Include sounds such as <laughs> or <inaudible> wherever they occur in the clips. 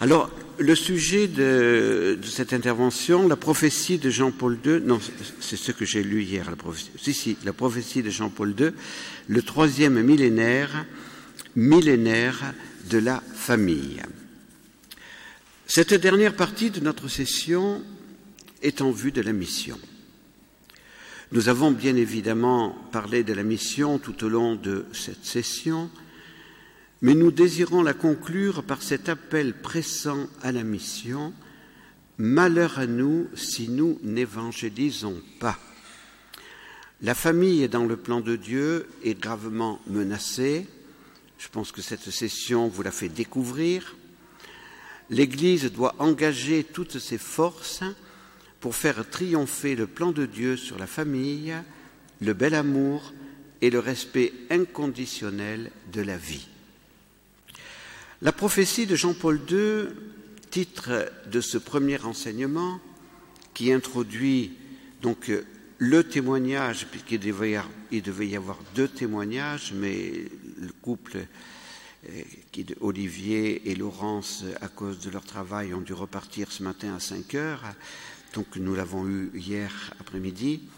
Alors, le sujet de, cette intervention, la prophétie de Jean-Paul II, non, c'est ce que j'ai lu hier, la prophétie, si, si, la prophétie de Jean-Paul II, le troisième millénaire, millénaire de la famille. Cette dernière partie de notre session est en vue de la mission. Nous avons bien évidemment parlé de la mission tout au long de cette session, mais nous désirons la conclure par cet appel pressant à la mission Malheur à nous si nous n'évangélisons pas. La famille dans le plan de Dieu est gravement menacée. Je pense que cette session vous l'a fait découvrir. L'Église doit engager toutes ses forces pour faire triompher le plan de Dieu sur la famille, le bel amour et le respect inconditionnel de la vie. La prophétie de Jean-Paul II, titre de ce premier enseignement, qui introduit donc le témoignage, puisqu'il devait, y avoir deux témoignages, mais le couple euh, qui, Olivier et Laurence, à cause de leur travail, ont dû repartir ce matin à 5 heures, donc nous l'avons eu hier après-midi.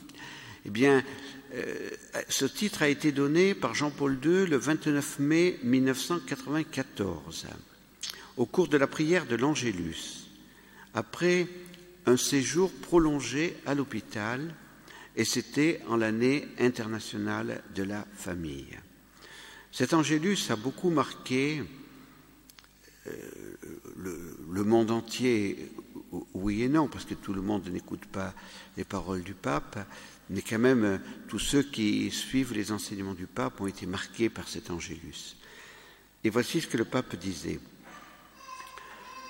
Eh bien, euh, ce titre a été donné par Jean-Paul II le 29 mai 1994, au cours de la prière de l'Angélus, après un séjour prolongé à l'hôpital, et c'était en l'année internationale de la famille. Cet Angélus a beaucoup marqué euh, le, monde entier, oui et non, parce que tout le monde n'écoute pas les paroles du pape, mais quand même euh, tous ceux qui suivent les enseignements du pape ont été marqués par cet angélus. Et voici ce que le pape disait.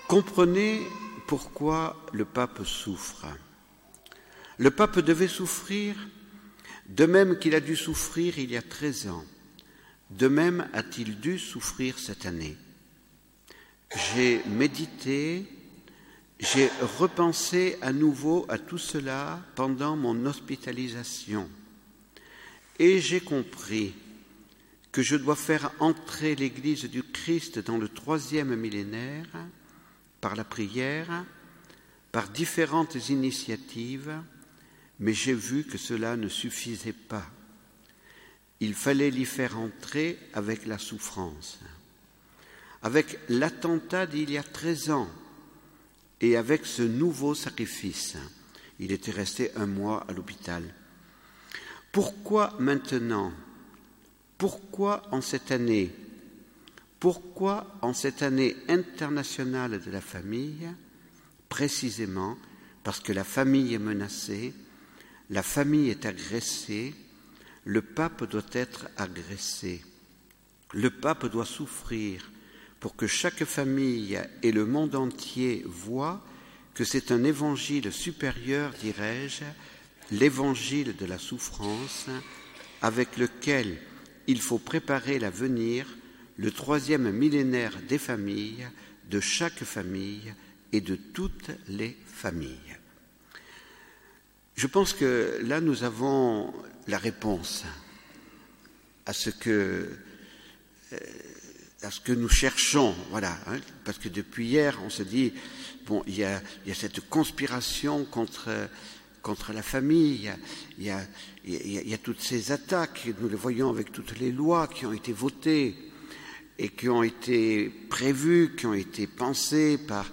Comprenez pourquoi le pape souffre. Le pape devait souffrir de même qu'il a dû souffrir il y a 13 ans. De même a-t-il dû souffrir cette année. J'ai médité j'ai repensé à nouveau à tout cela pendant mon hospitalisation et j'ai compris que je dois faire entrer l'Église du Christ dans le troisième millénaire par la prière, par différentes initiatives, mais j'ai vu que cela ne suffisait pas. Il fallait l'y faire entrer avec la souffrance, avec l'attentat d'il y a treize ans et avec ce nouveau sacrifice. Il était resté un mois à l'hôpital. Pourquoi maintenant? Pourquoi en cette année? Pourquoi en cette année internationale de la famille Précisément parce que la famille est menacée, la famille est agressée, le pape doit être agressé, le pape doit souffrir, pour que chaque famille et le monde entier voient que c'est un évangile supérieur, dirais-je, l'évangile de la souffrance, avec lequel il faut préparer l'avenir, le troisième millénaire des familles, de chaque famille et de toutes les familles. Je pense que là, nous avons la réponse à ce que euh, à ce que nous cherchons, voilà, hein, parce que depuis hier, on se dit, bon, il y a, il y a cette conspiration contre, contre la famille, il y, a, il, y a, toutes ces attaques, nous les voyons avec toutes les lois qui ont été votées et qui ont été prévues, qui ont été pensées par,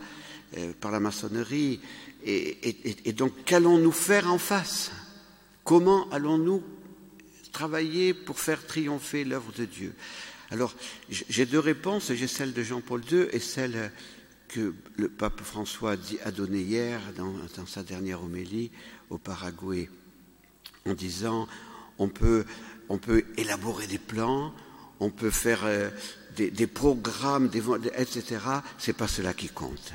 euh, par la maçonnerie. Et, et, et donc, qu'allons-nous faire en face? Comment allons-nous travailler pour faire triompher l'œuvre de Dieu? Alors, j'ai deux réponses. J'ai celle de Jean-Paul II et celle que le pape François a donnée hier dans, sa dernière homélie au Paraguay, en disant on peut, on élaborer des plans, on peut faire euh, des, des, programmes, des, etc. C'est pas cela qui compte.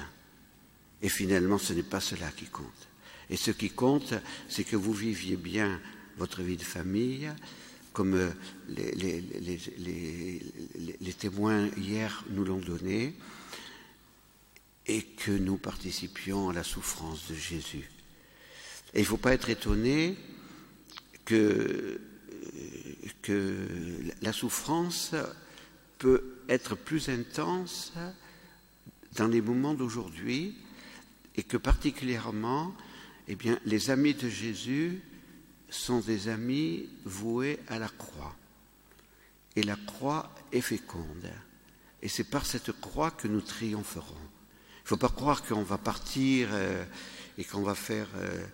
Et finalement, ce n'est pas cela qui compte. Et ce qui compte, c'est que vous viviez bien votre vie de famille, comme euh, les, témoins hier nous l'ont donné, et que nous participions à la souffrance de Jésus. Et il ne faut pas être étonné que, que la souffrance peut être plus intense dans les moments d'aujourd'hui et que particulièrement, eh bien, les amis de Jésus sont des amis voués à la croix. Et la croix est féconde. Et c'est par cette croix que nous triompherons. Il ne faut pas croire qu'on va partir euh, et qu'on va faire euh,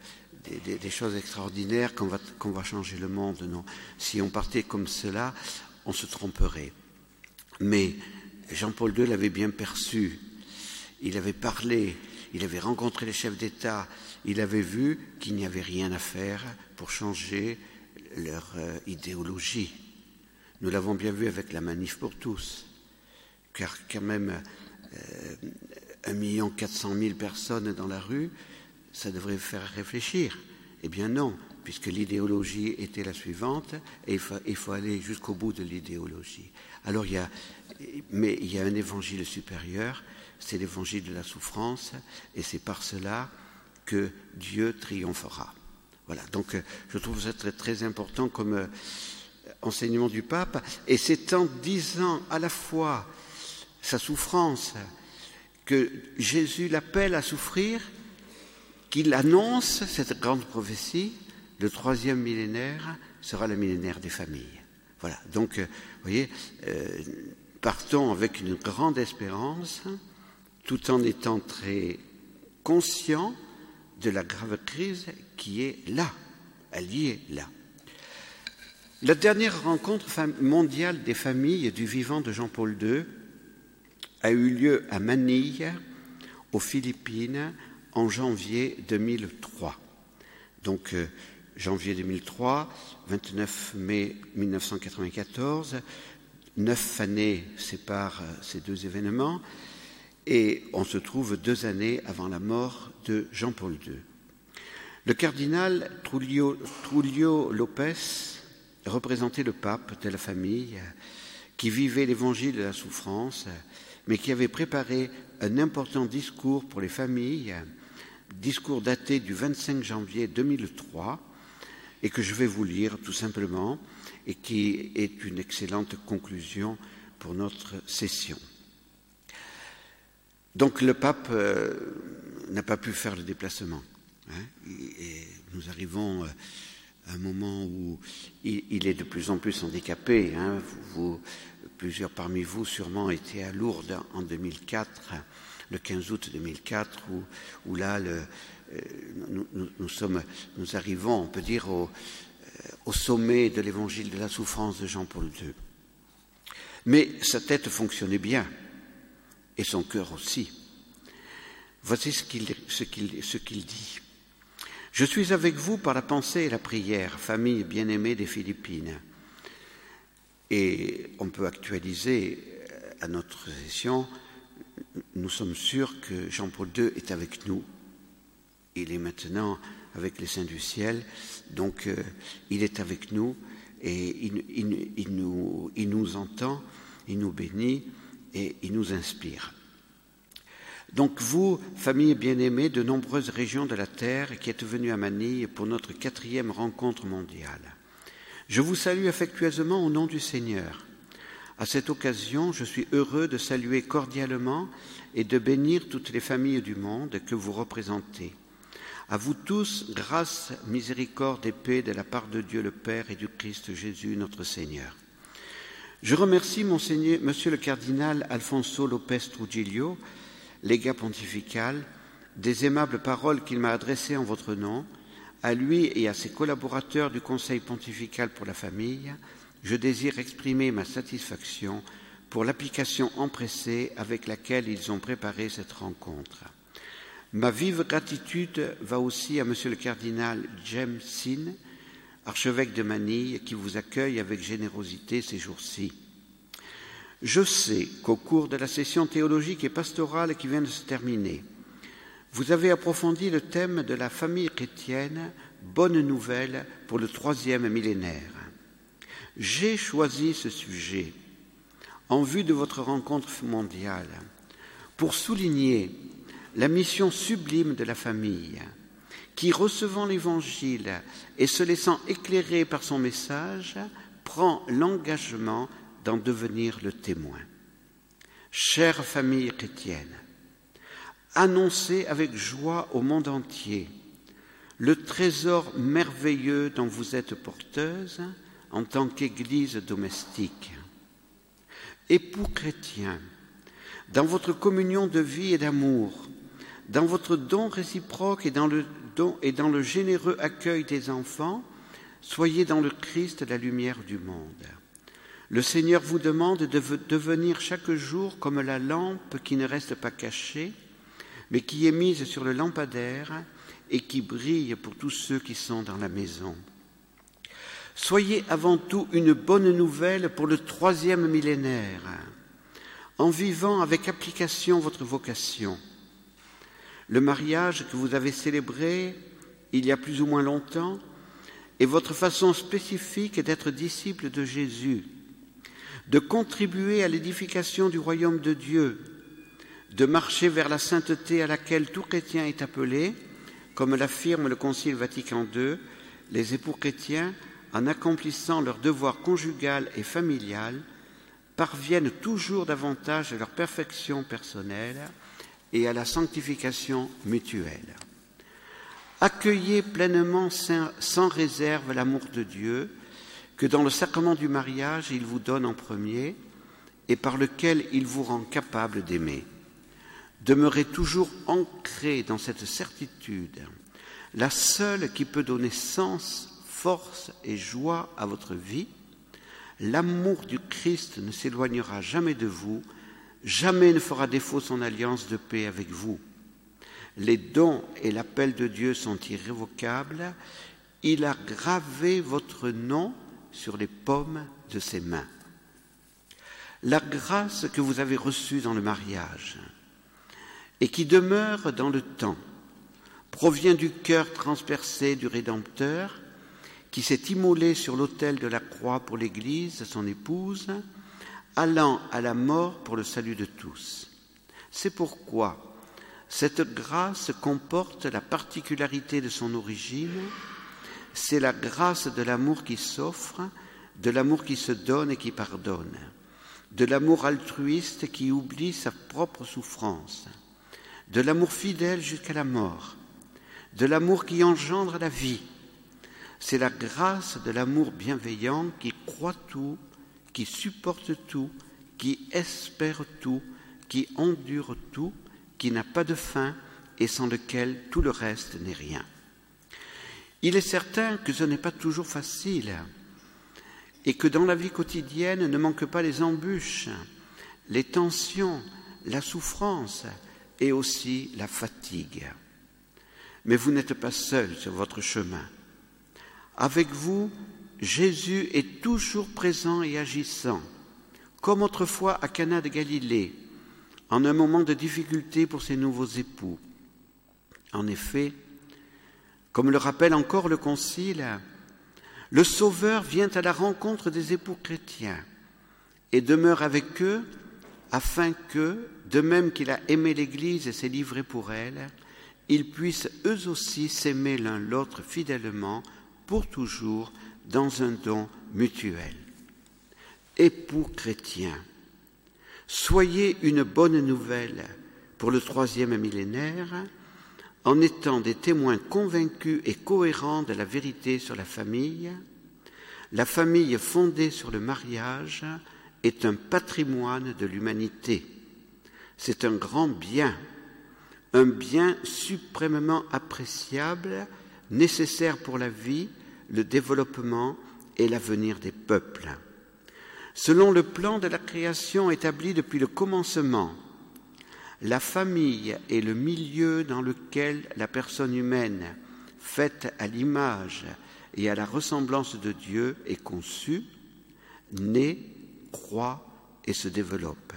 des, choses extraordinaires, qu'on va, qu'on va changer le monde. Non. Si on partait comme cela, on se tromperait. Mais Jean-Paul II l'avait bien perçu. Il avait parlé, il avait rencontré les chefs d'État, il avait vu qu'il n'y avait rien à faire pour changer leur euh, idéologie. Nous l'avons bien vu avec la manif pour tous, car quand même euh, un million quatre cent mille personnes dans la rue, ça devrait faire réfléchir. Eh bien non, puisque l'idéologie était la suivante, et il faut, aller jusqu'au bout de l'idéologie. Alors il y a, mais il y a un évangile supérieur, c'est l'évangile de la souffrance, et c'est par cela que Dieu triomphera. Voilà, donc je trouve ça très, important comme euh, enseignement du pape, et c'est en disant à la fois sa souffrance, que Jésus l'appelle à souffrir, qu'il annonce cette grande prophétie, le troisième millénaire sera le millénaire des familles. Voilà, donc, euh, vous voyez, euh, partons avec une grande espérance, tout en étant très conscients de la grave crise qui est là, elle y est là. La dernière rencontre mondiale des familles du vivant de Jean-Paul II a eu lieu à Manille, aux Philippines, en janvier 2003. Donc, euh, janvier 2003, 29 mai 1994, neuf années séparent euh, ces deux événements, et on se trouve deux années avant la mort de Jean-Paul II. Le cardinal Trujillo, Trujillo Lopez représentait le pape de la famille qui vivait l'évangile de la souffrance, mais qui avait préparé un important discours pour les familles discours daté du 25 janvier 2003 et que je vais vous lire tout simplement et qui est une excellente conclusion pour notre session. Donc le pape euh, n'a pas pu faire le déplacement. Hein, nous arrivons euh, à un moment où il, est de plus en plus handicapé. Hein, vous, plusieurs parmi vous sûrement étaient à Lourdes en 2004 le 15 août 2004, où, là, le, euh, nous, sommes, nous arrivons, on peut dire, au, au sommet de l'évangile de la souffrance de Jean-Paul II. Mais sa tête fonctionnait bien, et son cœur aussi. Voici ce qu'il dit. Je suis avec vous par la pensée et la prière, famille bien-aimée des Philippines. Et on peut actualiser euh, à notre session nous sommes sûrs que Jean-Paul II est avec nous. Il est maintenant avec les saints du ciel, donc euh, il est avec nous et il, nous, il nous entend, il nous bénit et il nous inspire. Donc vous, famille bien-aimée de nombreuses régions de la Terre qui êtes venus à Manille pour notre quatrième rencontre mondiale, je vous salue affectueusement au nom du Seigneur. À cette occasion, je suis heureux de saluer cordialement et de bénir toutes les familles du monde que vous représentez. À vous tous, grâce, miséricorde et paix de la part de Dieu le Père et du Christ Jésus notre Seigneur. Je remercie Monsieur le cardinal Alfonso Lopez Trujillo, légat pontifical, des aimables paroles qu'il m'a adressées en votre nom, à lui et à ses collaborateurs du Conseil pontifical pour la famille, je désire exprimer ma satisfaction pour l'application empressée avec laquelle ils ont préparé cette rencontre. Ma vive gratitude va aussi à Monsieur le cardinal James Sin, archevêque de Manille, qui vous accueille avec générosité ces jours-ci. Je sais qu'au cours de la session théologique et pastorale qui vient de se terminer, vous avez approfondi le thème de la famille chrétienne, bonne nouvelle pour le troisième millénaire. J'ai choisi ce sujet en vue de votre rencontre mondiale pour souligner la mission sublime de la famille qui, recevant l'Évangile et se laissant éclairer par son message, prend l'engagement d'en devenir le témoin. Chère famille chrétienne, Annoncez avec joie au monde entier le trésor merveilleux dont vous êtes porteuse en tant qu'Église domestique. Époux chrétiens, dans votre communion de vie et d'amour, dans votre don réciproque et dans le et dans le généreux accueil des enfants, soyez dans le Christ la lumière du monde. Le Seigneur vous demande de devenir chaque jour comme la lampe qui ne reste pas cachée, mais qui est mise sur le lampadaire et qui brille pour tous ceux qui sont dans la maison. Soyez avant tout une bonne nouvelle pour le troisième millénaire, en vivant avec application votre vocation. Le mariage que vous avez célébré il y a plus ou moins longtemps est votre façon spécifique d'être disciple de Jésus, de contribuer à l'édification du royaume de Dieu, de marcher vers la sainteté à laquelle tout chrétien est appelé, comme l'affirme le Concile Vatican II, les époux chrétiens, en accomplissant leur devoir conjugal et familial, parviennent toujours davantage à leur perfection personnelle et à la sanctification mutuelle. Accueillez pleinement sans réserve l'amour de Dieu que dans le sacrement du mariage il vous donne en premier et par lequel il vous rend capable d'aimer. Demeurez toujours ancré dans cette certitude, la seule qui peut donner sens, force et joie à votre vie. L'amour du Christ ne s'éloignera jamais de vous, jamais ne fera défaut son alliance de paix avec vous. Les dons et l'appel de Dieu sont irrévocables. Il a gravé votre nom sur les paumes de ses mains. La grâce que vous avez reçue dans le mariage, et qui demeure dans le temps, provient du cœur transpercé du Rédempteur, qui s'est immolé sur l'autel de la croix pour l'Église, son épouse, allant à la mort pour le salut de tous. C'est pourquoi cette grâce comporte la particularité de son origine, c'est la grâce de l'amour qui s'offre, de l'amour qui se donne et qui pardonne, de l'amour altruiste qui oublie sa propre souffrance, de l'amour fidèle jusqu'à la mort, de l'amour qui engendre la vie. C'est la grâce de l'amour bienveillant qui croit tout, qui supporte tout, qui espère tout, qui endure tout, qui n'a pas de fin et sans lequel tout le reste n'est rien. Il est certain que ce n'est pas toujours facile et que dans la vie quotidienne ne manquent pas les embûches, les tensions, la souffrance, et aussi la fatigue. Mais vous n'êtes pas seul sur votre chemin. Avec vous, Jésus est toujours présent et agissant, comme autrefois à Cana de Galilée, en un moment de difficulté pour ses nouveaux époux. En effet, comme le rappelle encore le Concile, le Sauveur vient à la rencontre des époux chrétiens et demeure avec eux afin que, de même qu'il a aimé l'Église et s'est livré pour elle, ils puissent eux aussi s'aimer l'un l'autre fidèlement pour toujours dans un don mutuel. Époux chrétiens, soyez une bonne nouvelle pour le troisième millénaire en étant des témoins convaincus et cohérents de la vérité sur la famille, la famille fondée sur le mariage, est un patrimoine de l'humanité. C'est un grand bien, un bien suprêmement appréciable, nécessaire pour la vie, le développement et l'avenir des peuples. Selon le plan de la création établi depuis le commencement, la famille est le milieu dans lequel la personne humaine, faite à l'image et à la ressemblance de Dieu, est conçue, née croît et se développe.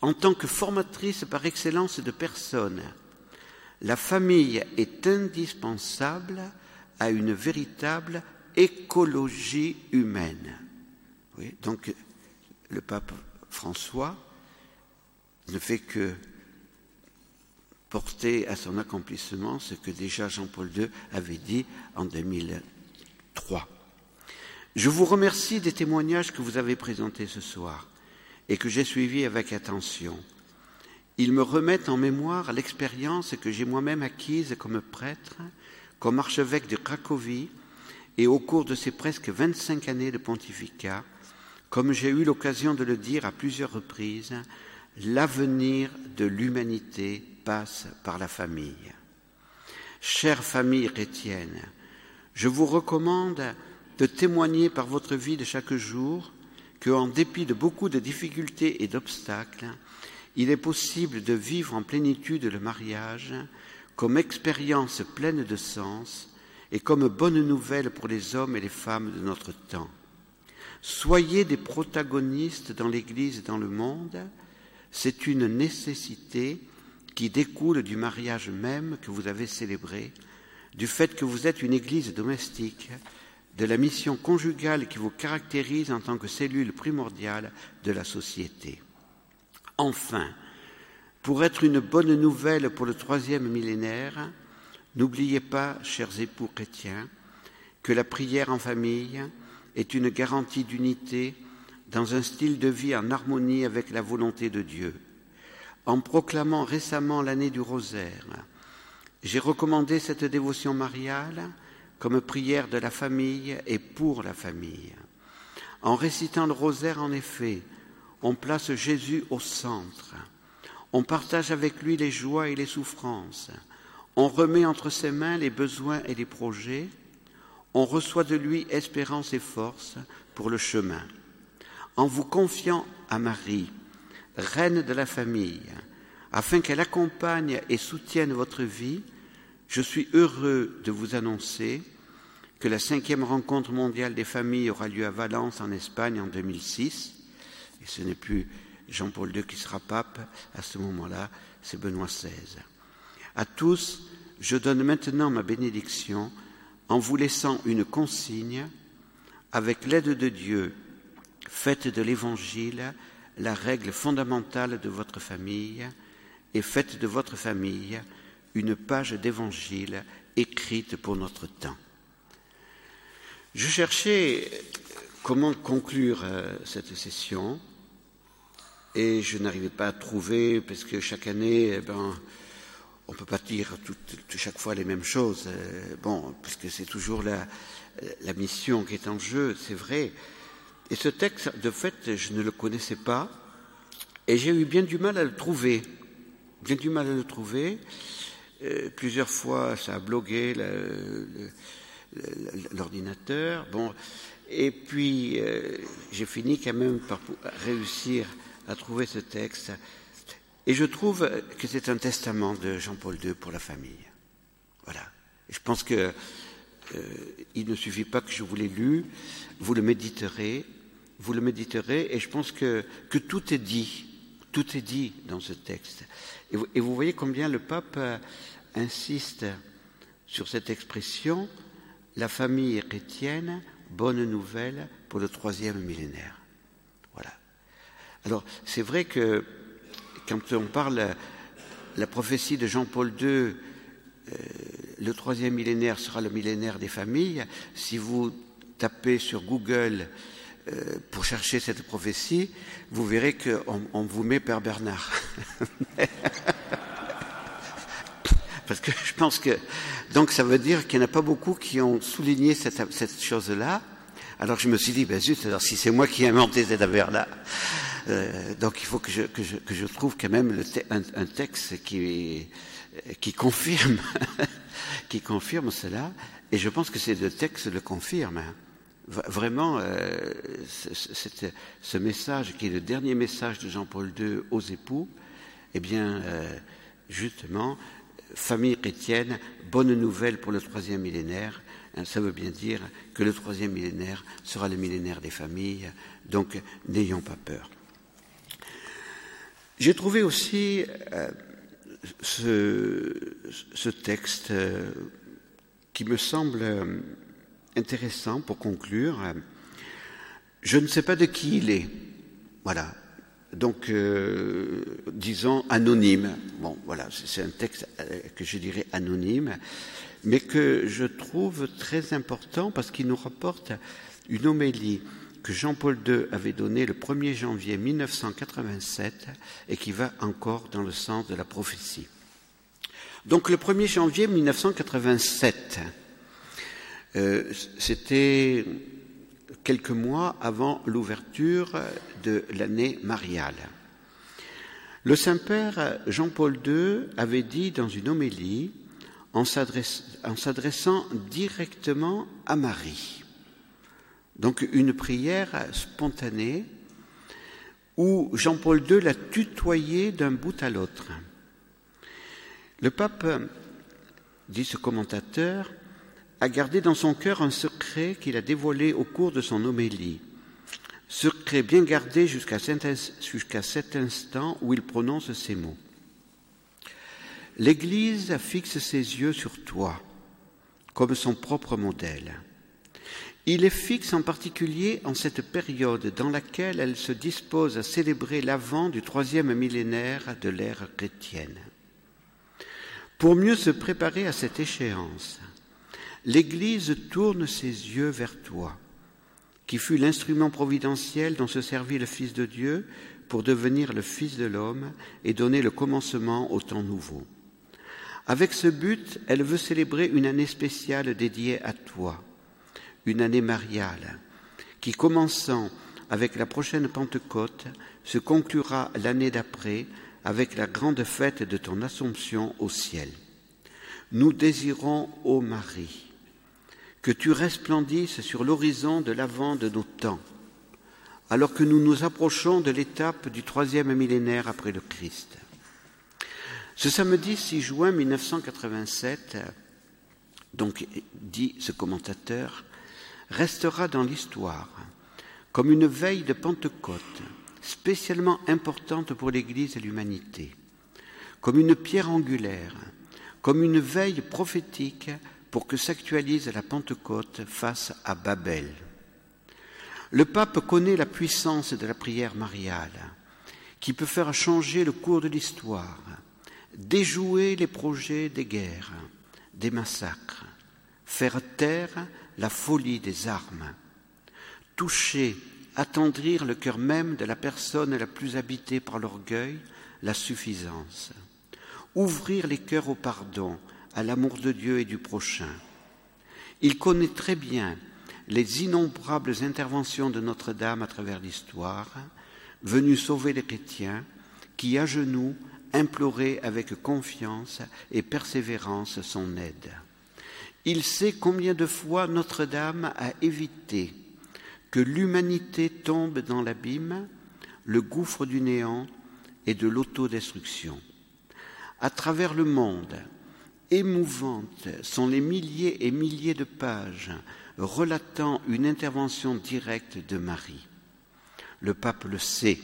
En tant que formatrice par excellence de personnes, la famille est indispensable à une véritable écologie humaine. donc le pape François ne fait que porter à son accomplissement ce que déjà Jean-Paul II avait dit en 2003. Je vous remercie des témoignages que vous avez présentés ce soir et que j'ai suivis avec attention. ils me remettent en mémoire l'expérience que j'ai moi-même acquise comme prêtre, comme archevêque de Cracovie, et au cours de ces presque 25 années de pontificat, comme j'ai eu l'occasion de le dire à plusieurs reprises, l'avenir de l'humanité passe par la famille. Chère famille chrétienne, je vous recommande de témoigner par votre vie de chaque jour que, en dépit de beaucoup de difficultés et d'obstacles, il est possible de vivre en plénitude le mariage comme expérience pleine de sens et comme bonne nouvelle pour les hommes et les femmes de notre temps. Soyez des protagonistes dans l'Église et dans le monde, c'est une nécessité qui découle du mariage même que vous avez célébré, du fait que vous êtes une Église domestique, de la mission conjugale qui vous caractérise en tant que cellule primordiale de la société. Enfin, pour être une bonne nouvelle pour le troisième millénaire, n'oubliez pas, chers époux chrétiens, que la prière en famille est une garantie d'unité dans un style de vie en harmonie avec la volonté de Dieu. En proclamant récemment l'année du rosaire, j'ai recommandé cette dévotion mariale comme prière de la famille et pour la famille. En récitant le rosaire, en effet, on place Jésus au centre. On partage avec lui les joies et les souffrances. On remet entre ses mains les besoins et les projets. On reçoit de lui espérance et force pour le chemin. En vous confiant à Marie, reine de la famille, afin qu'elle accompagne et soutienne votre vie, je suis heureux de vous annoncer que la cinquième rencontre mondiale des familles aura lieu à Valence, en Espagne, en 2006. Et ce n'est plus Jean-Paul II qui sera pape à ce moment-là, c'est Benoît XVI. À tous, je donne maintenant ma bénédiction en vous laissant une consigne avec l'aide de Dieu. Faites de l'Évangile la règle fondamentale de votre famille et faites de votre famille une page d'évangile écrite pour notre temps. Je cherchais comment conclure euh, cette session et je n'arrivais pas à trouver parce que chaque année, eh ben, on peut pas dire chaque fois les mêmes choses. Euh, bon, puisque c'est toujours la, mission qui est en jeu, c'est vrai. Et ce texte, de fait, je ne le connaissais pas et j'ai eu bien du mal à le trouver. Bien du mal à le trouver. Euh, plusieurs fois, ça a blogué l'ordinateur. Bon, et puis euh, j'ai fini quand même par réussir à trouver ce texte. Et je trouve que c'est un testament de Jean-Paul II pour la famille. Voilà. je pense que euh, il ne suffit pas que je vous l'ai lu, vous le méditerez, vous le méditerez, et je pense que, que tout est dit, tout est dit dans ce texte. Et vous, voyez combien le pape euh, insiste sur cette expression, la famille chrétienne, bonne nouvelle pour le troisième millénaire. Alors, c'est vrai que quand on parle la prophétie de Jean-Paul II, euh, le troisième millénaire sera le millénaire des familles. Si vous tapez sur Google euh, pour chercher cette prophétie, vous verrez qu'on on vous met Père Bernard. <laughs> Parce que je pense que donc ça veut dire qu'il n'y en a pas beaucoup qui ont souligné cette, cette chose-là. Alors je me suis dit, ben zut, alors si c'est moi qui ai inventé cette affaire-là, euh, donc il faut que je, trouve quand même un, texte qui, qui confirme, <laughs> qui confirme cela. Et je pense que ces deux textes le confirment. Hein. Vraiment, euh, ce message qui est le dernier message de Jean-Paul II aux époux, eh bien, euh, justement, famille chrétienne, bonne nouvelle pour le troisième millénaire. Hein, ça veut bien dire que le troisième millénaire sera le millénaire des familles, donc n'ayons pas peur. J'ai trouvé aussi euh, ce, ce, texte euh, qui me semble euh, intéressant pour conclure. Je ne sais pas de qui il est. Voilà. Donc, euh, disons anonyme. Bon, voilà, c'est un texte que je dirais anonyme, mais que je trouve très important parce qu'il nous rapporte une homélie que Jean-Paul II avait donné le 1er janvier 1987 et qui va encore dans le sens de la prophétie. Donc le 1er janvier 1987, euh, c'était quelques mois avant l'ouverture de l'année mariale. Le Saint-Père Jean-Paul II avait dit dans une homélie, en s'adressant directement à Marie, donc une prière spontanée où Jean-Paul II l'a tutoyé d'un bout à l'autre. Le pape, dit ce commentateur, a gardé dans son cœur un secret qu'il a dévoilé au cours de son homélie, secret bien gardé jusqu'à cet instant où il prononce ces mots. L'Église fixe ses yeux sur toi comme son propre modèle. Il les fixe en particulier en cette période dans laquelle elle se dispose à célébrer l'avant du troisième millénaire de l'ère chrétienne. Pour mieux se préparer à cette échéance, l'Église tourne ses yeux vers toi, qui fut l'instrument providentiel dont se servit le Fils de Dieu pour devenir le Fils de l'homme et donner le commencement au temps nouveau. Avec ce but, elle veut célébrer une année spéciale dédiée à toi, une année mariale, qui, commençant avec la prochaine Pentecôte, se conclura l'année d'après avec la grande fête de ton Assomption au ciel. Nous désirons, ô Marie, que tu resplendisses sur l'horizon de l'avant de nos temps, alors que nous nous approchons de l'étape du troisième millénaire après le Christ. Ce samedi 6 juin 1987, donc dit ce commentateur, restera dans l'histoire comme une veille de Pentecôte spécialement importante pour l'Église et l'humanité, comme une pierre angulaire, comme une veille prophétique pour que s'actualise la Pentecôte face à Babel. Le pape connaît la puissance de la prière mariale, qui peut faire changer le cours de l'histoire, déjouer les projets des guerres, des massacres, faire taire la folie des armes, toucher, attendrir le cœur même de la personne la plus habitée par l'orgueil, la suffisance, ouvrir les cœurs au pardon, à l'amour de Dieu et du prochain. Il connaît très bien les innombrables interventions de Notre-Dame à travers l'histoire, venues sauver les chrétiens qui, à genoux, imploraient avec confiance et persévérance son aide. Il sait combien de fois Notre-Dame a évité que l'humanité tombe dans l'abîme, le gouffre du néant et de l'autodestruction. À travers le monde, émouvantes sont les milliers et milliers de pages relatant une intervention directe de Marie. Le pape le sait,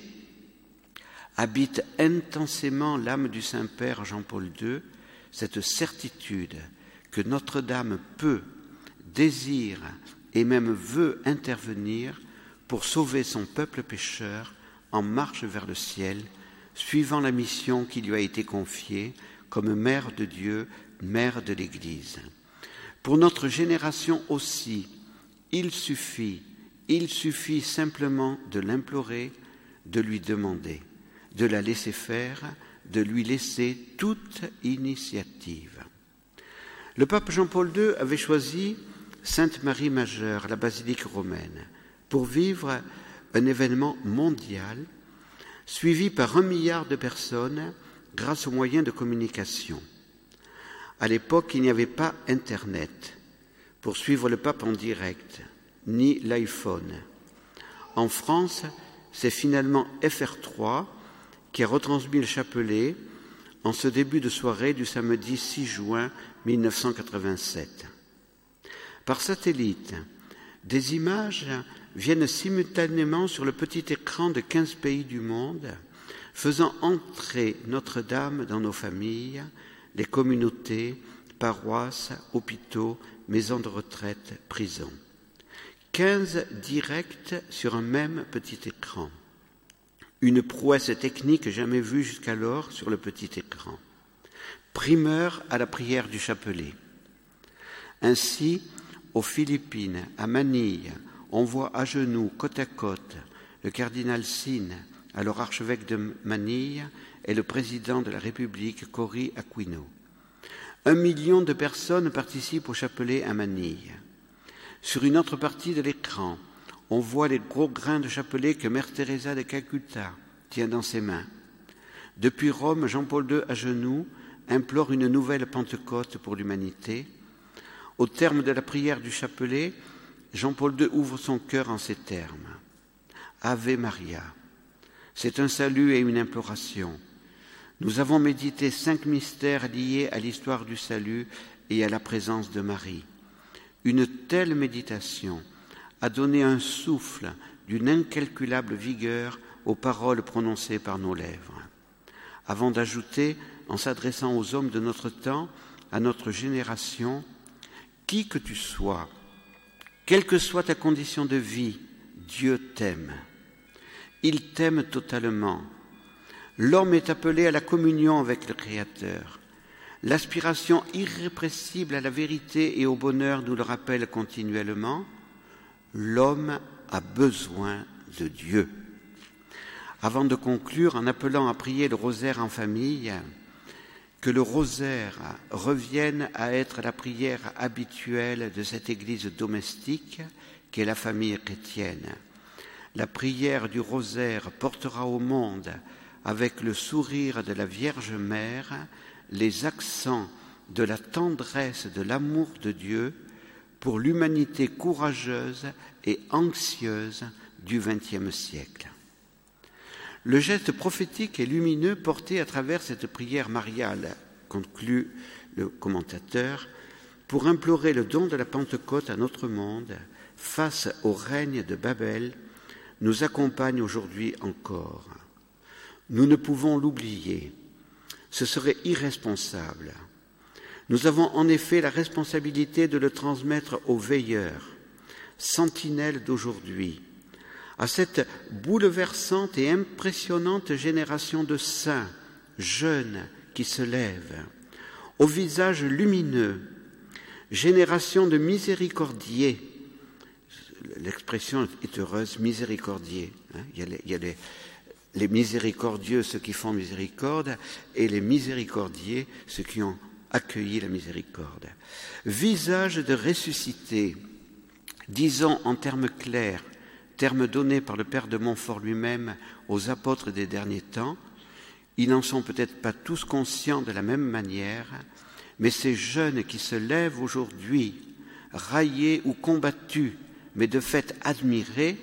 habite intensément l'âme du Saint-Père Jean-Paul II cette certitude que Notre-Dame peut, désire et même veut intervenir pour sauver son peuple pécheur en marche vers le ciel, suivant la mission qui lui a été confiée comme mère de Dieu, mère de l'Église. Pour notre génération aussi, il suffit, il suffit simplement de l'implorer, de lui demander, de la laisser faire, de lui laisser toute initiative. Le pape Jean-Paul II avait choisi Sainte Marie Majeure, la basilique romaine, pour vivre un événement mondial suivi par un milliard de personnes grâce aux moyens de communication. À l'époque, il n'y avait pas Internet pour suivre le pape en direct, ni l'iPhone. En France, c'est finalement FR3 qui a retransmis le chapelet en ce début de soirée du samedi 6 juin 1987. Par satellite, des images viennent simultanément sur le petit écran de 15 pays du monde, faisant entrer Notre-Dame dans nos familles, les communautés, paroisses, hôpitaux, maisons de retraite, prisons. 15 directs sur un même petit écran une prouesse technique jamais vue jusqu'alors sur le petit écran. Primeur à la prière du chapelet. Ainsi, aux Philippines, à Manille, on voit à genoux, côte à côte, le cardinal Sine, alors archevêque de Manille, et le président de la République, Cory Aquino. Un million de personnes participent au chapelet à Manille. Sur une autre partie de l'écran, on voit les gros grains de chapelet que Mère Teresa de Calcutta tient dans ses mains. Depuis Rome, Jean-Paul II, à genoux, implore une nouvelle Pentecôte pour l'humanité. Au terme de la prière du chapelet, Jean-Paul II ouvre son cœur en ces termes. Ave Maria. C'est un salut et une imploration. Nous avons médité cinq mystères liés à l'histoire du salut et à la présence de Marie. Une telle méditation a donné un souffle d'une incalculable vigueur aux paroles prononcées par nos lèvres. Avant d'ajouter, en s'adressant aux hommes de notre temps, à notre génération, qui que tu sois, quelle que soit ta condition de vie, Dieu t'aime. Il t'aime totalement. L'homme est appelé à la communion avec le Créateur. L'aspiration irrépressible à la vérité et au bonheur nous le rappelle continuellement. L'homme a besoin de Dieu. Avant de conclure en appelant à prier le rosaire en famille, que le rosaire revienne à être la prière habituelle de cette Église domestique qu'est la famille chrétienne. La prière du rosaire portera au monde, avec le sourire de la Vierge Mère, les accents de la tendresse de l'amour de Dieu pour l'humanité courageuse et anxieuse du XXe siècle. Le geste prophétique et lumineux porté à travers cette prière mariale, conclut le commentateur, pour implorer le don de la Pentecôte à notre monde face au règne de Babel, nous accompagne aujourd'hui encore. Nous ne pouvons l'oublier. Ce serait irresponsable. Nous avons en effet la responsabilité de le transmettre aux veilleurs, sentinelles d'aujourd'hui, à cette bouleversante et impressionnante génération de saints, jeunes, qui se lèvent, au visage lumineux, génération de miséricordiers. L'expression est heureuse, miséricordier. Hein. il y a, les, miséricordieux, ceux qui font miséricorde, et les miséricordiers, ceux qui ont accueilli la miséricorde. Visage de ressuscité, disons en termes clairs, terme donné par le Père de Montfort lui-même aux apôtres des derniers temps. Ils n'en sont peut-être pas tous conscients de la même manière, mais ces jeunes qui se lèvent aujourd'hui, raillés ou combattus, mais de fait admirés,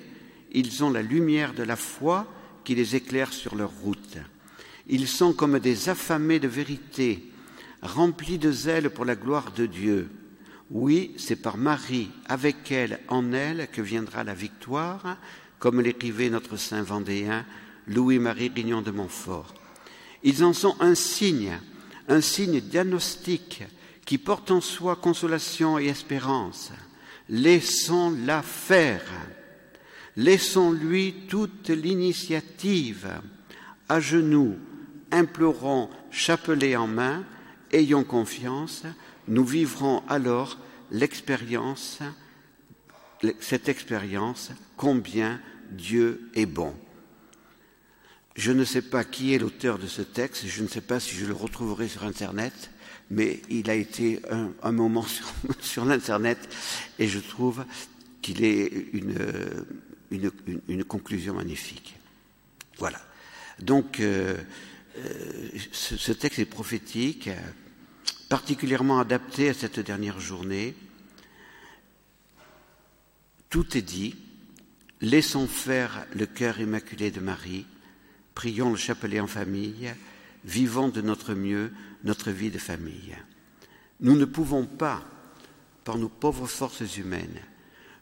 ils ont la lumière de la foi qui les éclaire sur leur route. Ils sont comme des affamés de vérité, remplis de zèle pour la gloire de Dieu. Oui, c'est par Marie, avec elle, en elle, que viendra la victoire, comme l'écrivait notre saint vendéen Louis-Marie Rignon de Montfort. Ils en sont un signe, un signe diagnostique qui porte en soi consolation et espérance. Laissons-la faire. Laissons-lui toute l'initiative. À genoux, implorons, chapelet en main, ayons confiance, nous vivrons alors l'expérience, cette expérience, combien Dieu est bon. Je ne sais pas qui est l'auteur de ce texte, je ne sais pas si je le retrouverai sur Internet, mais il a été un, moment sur, <laughs> l'Internet et je trouve qu'il est une, une, conclusion magnifique. Voilà. Donc, euh, euh, ce, texte est prophétique particulièrement adapté à cette dernière journée. Tout est dit. Laissons faire le cœur immaculé de Marie. Prions le chapelet en famille. Vivons de notre mieux notre vie de famille. Nous ne pouvons pas, par nos pauvres forces humaines,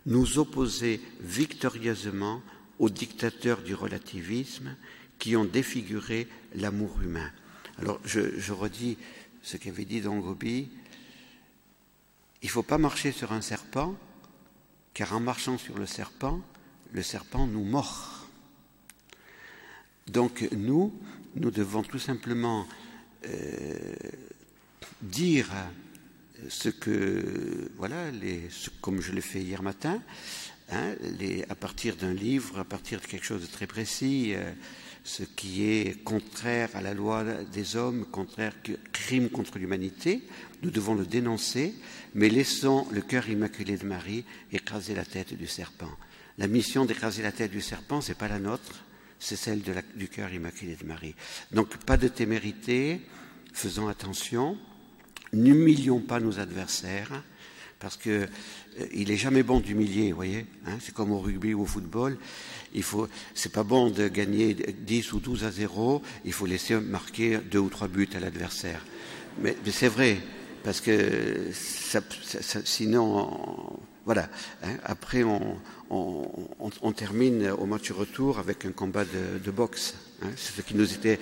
nous opposer victorieusement aux dictateurs du relativisme qui ont défiguré l'amour humain. Alors je, redis ce qu'avait dit Don Gobi, il ne faut pas marcher sur un serpent, car en marchant sur le serpent, le serpent nous mord. Donc nous, nous devons tout simplement euh, dire ce que, voilà, comme je l'ai fait hier matin, hein, à partir d'un livre, à partir de quelque chose de très précis, euh, ce qui est contraire à la loi des hommes, contraire crime contre l'humanité, nous devons le dénoncer, mais laissons le cœur immaculé de Marie écraser la tête du serpent. La mission d'écraser la tête du serpent, c'est pas la nôtre, c'est celle du cœur immaculé de Marie. Donc pas de témérité, faisons attention, n'humilions pas nos adversaires, parce que euh, il est jamais bon d'humilier, vous voyez. Hein, c'est comme au rugby ou au football. Il faut, c'est pas bon de gagner 10 ou 12 à 0. Il faut laisser marquer deux ou trois buts à l'adversaire. Mais, c'est vrai, parce que sinon, voilà. Hein, après, on, termine au match retour avec un combat de, boxe. Hein, c'est ce qui nous était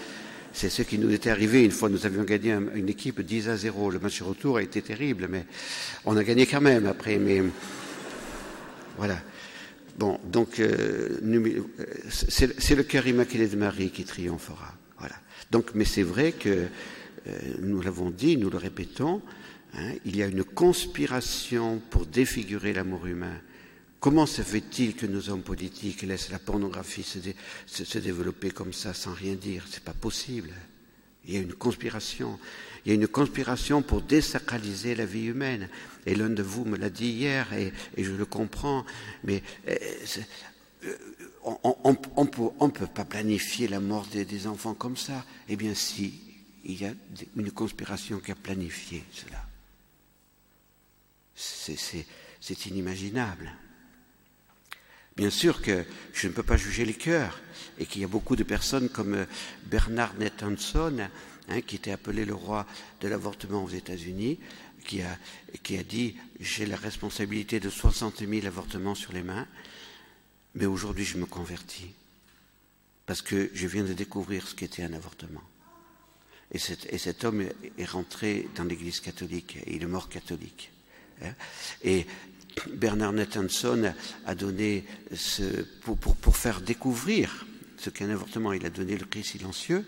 c'est ce qui nous était arrivé une fois. Nous avions gagné une équipe 10 à 0. Le match retour a été terrible, mais on a gagné quand même après. Mais voilà. Bon, donc euh, c'est le cœur immaculé de Marie qui triomphera. Voilà. Donc, mais c'est vrai que euh, nous l'avons dit, nous le répétons, hein, il y a une conspiration pour défigurer l'amour humain Comment se fait-il que nos hommes politiques laissent la pornographie se, développer comme ça sans rien dire? C'est pas possible. Il y a une conspiration. Il y a une conspiration pour désacraliser la vie humaine. Et l'un de vous me l'a dit hier, et, je le comprends. Mais euh, euh, on ne peut, pas planifier la mort des, enfants comme ça. Eh bien, si, il y a une conspiration qui a planifié cela. C'est inimaginable. Bien sûr que je ne peux pas juger les cœurs et qu'il y a beaucoup de personnes comme euh, Bernard Nathanson, hein, qui était appelé le roi de l'avortement aux États-Unis, qui a, qui a dit j'ai la responsabilité de 60 000 avortements sur les mains, mais aujourd'hui je me convertis parce que je viens de découvrir ce qu'était un avortement. Et cet, et cet, homme est rentré dans l'Église catholique et il est mort catholique. Hein. Et Bernard Nathanson a donné ce, pour, faire découvrir ce qu'est un avortement. Il a donné le cri silencieux.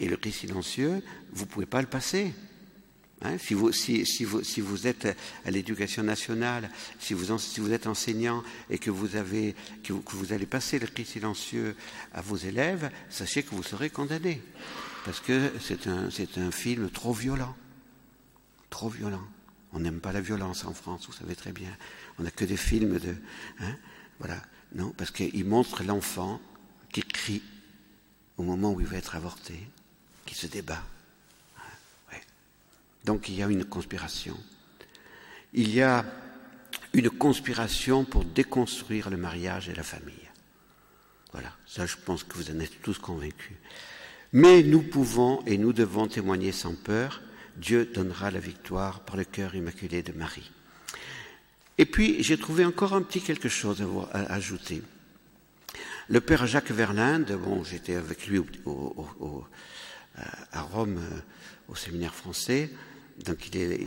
Et le cri silencieux, vous ne pouvez pas le passer. Hein, si, vous, êtes à l'éducation nationale, si vous, êtes enseignant et que vous, avez, que vous, allez passer le cri silencieux à vos élèves, sachez que vous serez condamné. Parce que c'est un film trop violent. Trop violent. On n'aime pas la violence en France, vous savez très bien. On n'a que des films de. Hein, voilà. Non, parce qu'il montre l'enfant qui crie au moment où il va être avorté, qui se débat. Donc il y a une conspiration. Il y a une conspiration pour déconstruire le mariage et la famille. Voilà, ça je pense que vous en êtes tous convaincus. Mais nous pouvons et nous devons témoigner sans peur Dieu donnera la victoire par le cœur immaculé de Marie. Et puis, j'ai trouvé encore un petit quelque chose à, ajouter. Le père Jacques Verlinde, bon, j'étais avec lui à Rome euh, au séminaire français, donc il est,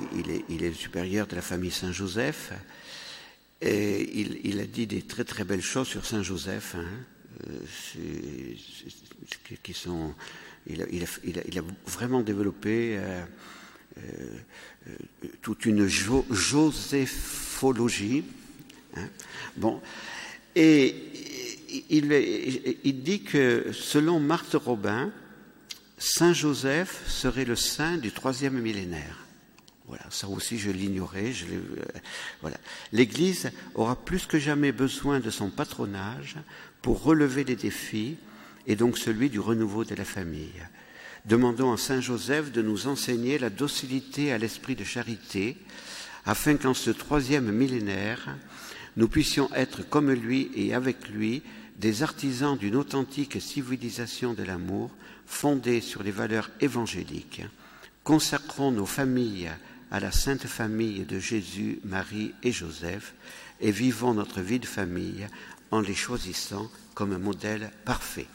il est, le supérieur de la famille Saint-Joseph, et il, a dit des très très belles choses sur Saint-Joseph, hein, euh, qui sont, il a, vraiment développé euh, euh, toute une joséphologie. Hein. Bon, et il, dit que selon Marthe Robin, Saint Joseph serait le saint du troisième millénaire. Voilà, ça aussi je l'ignorais. Euh, voilà. L'Église aura plus que jamais besoin de son patronage pour relever les défis et donc celui du renouveau de la famille. Demandons à Saint Joseph de nous enseigner la docilité à l'esprit de charité, afin qu'en ce troisième millénaire, nous puissions être comme lui et avec lui des artisans d'une authentique civilisation de l'amour fondée sur les valeurs évangéliques. Consacrons nos familles à la sainte famille de Jésus, Marie et Joseph et vivons notre vie de famille en les choisissant comme un modèle parfait.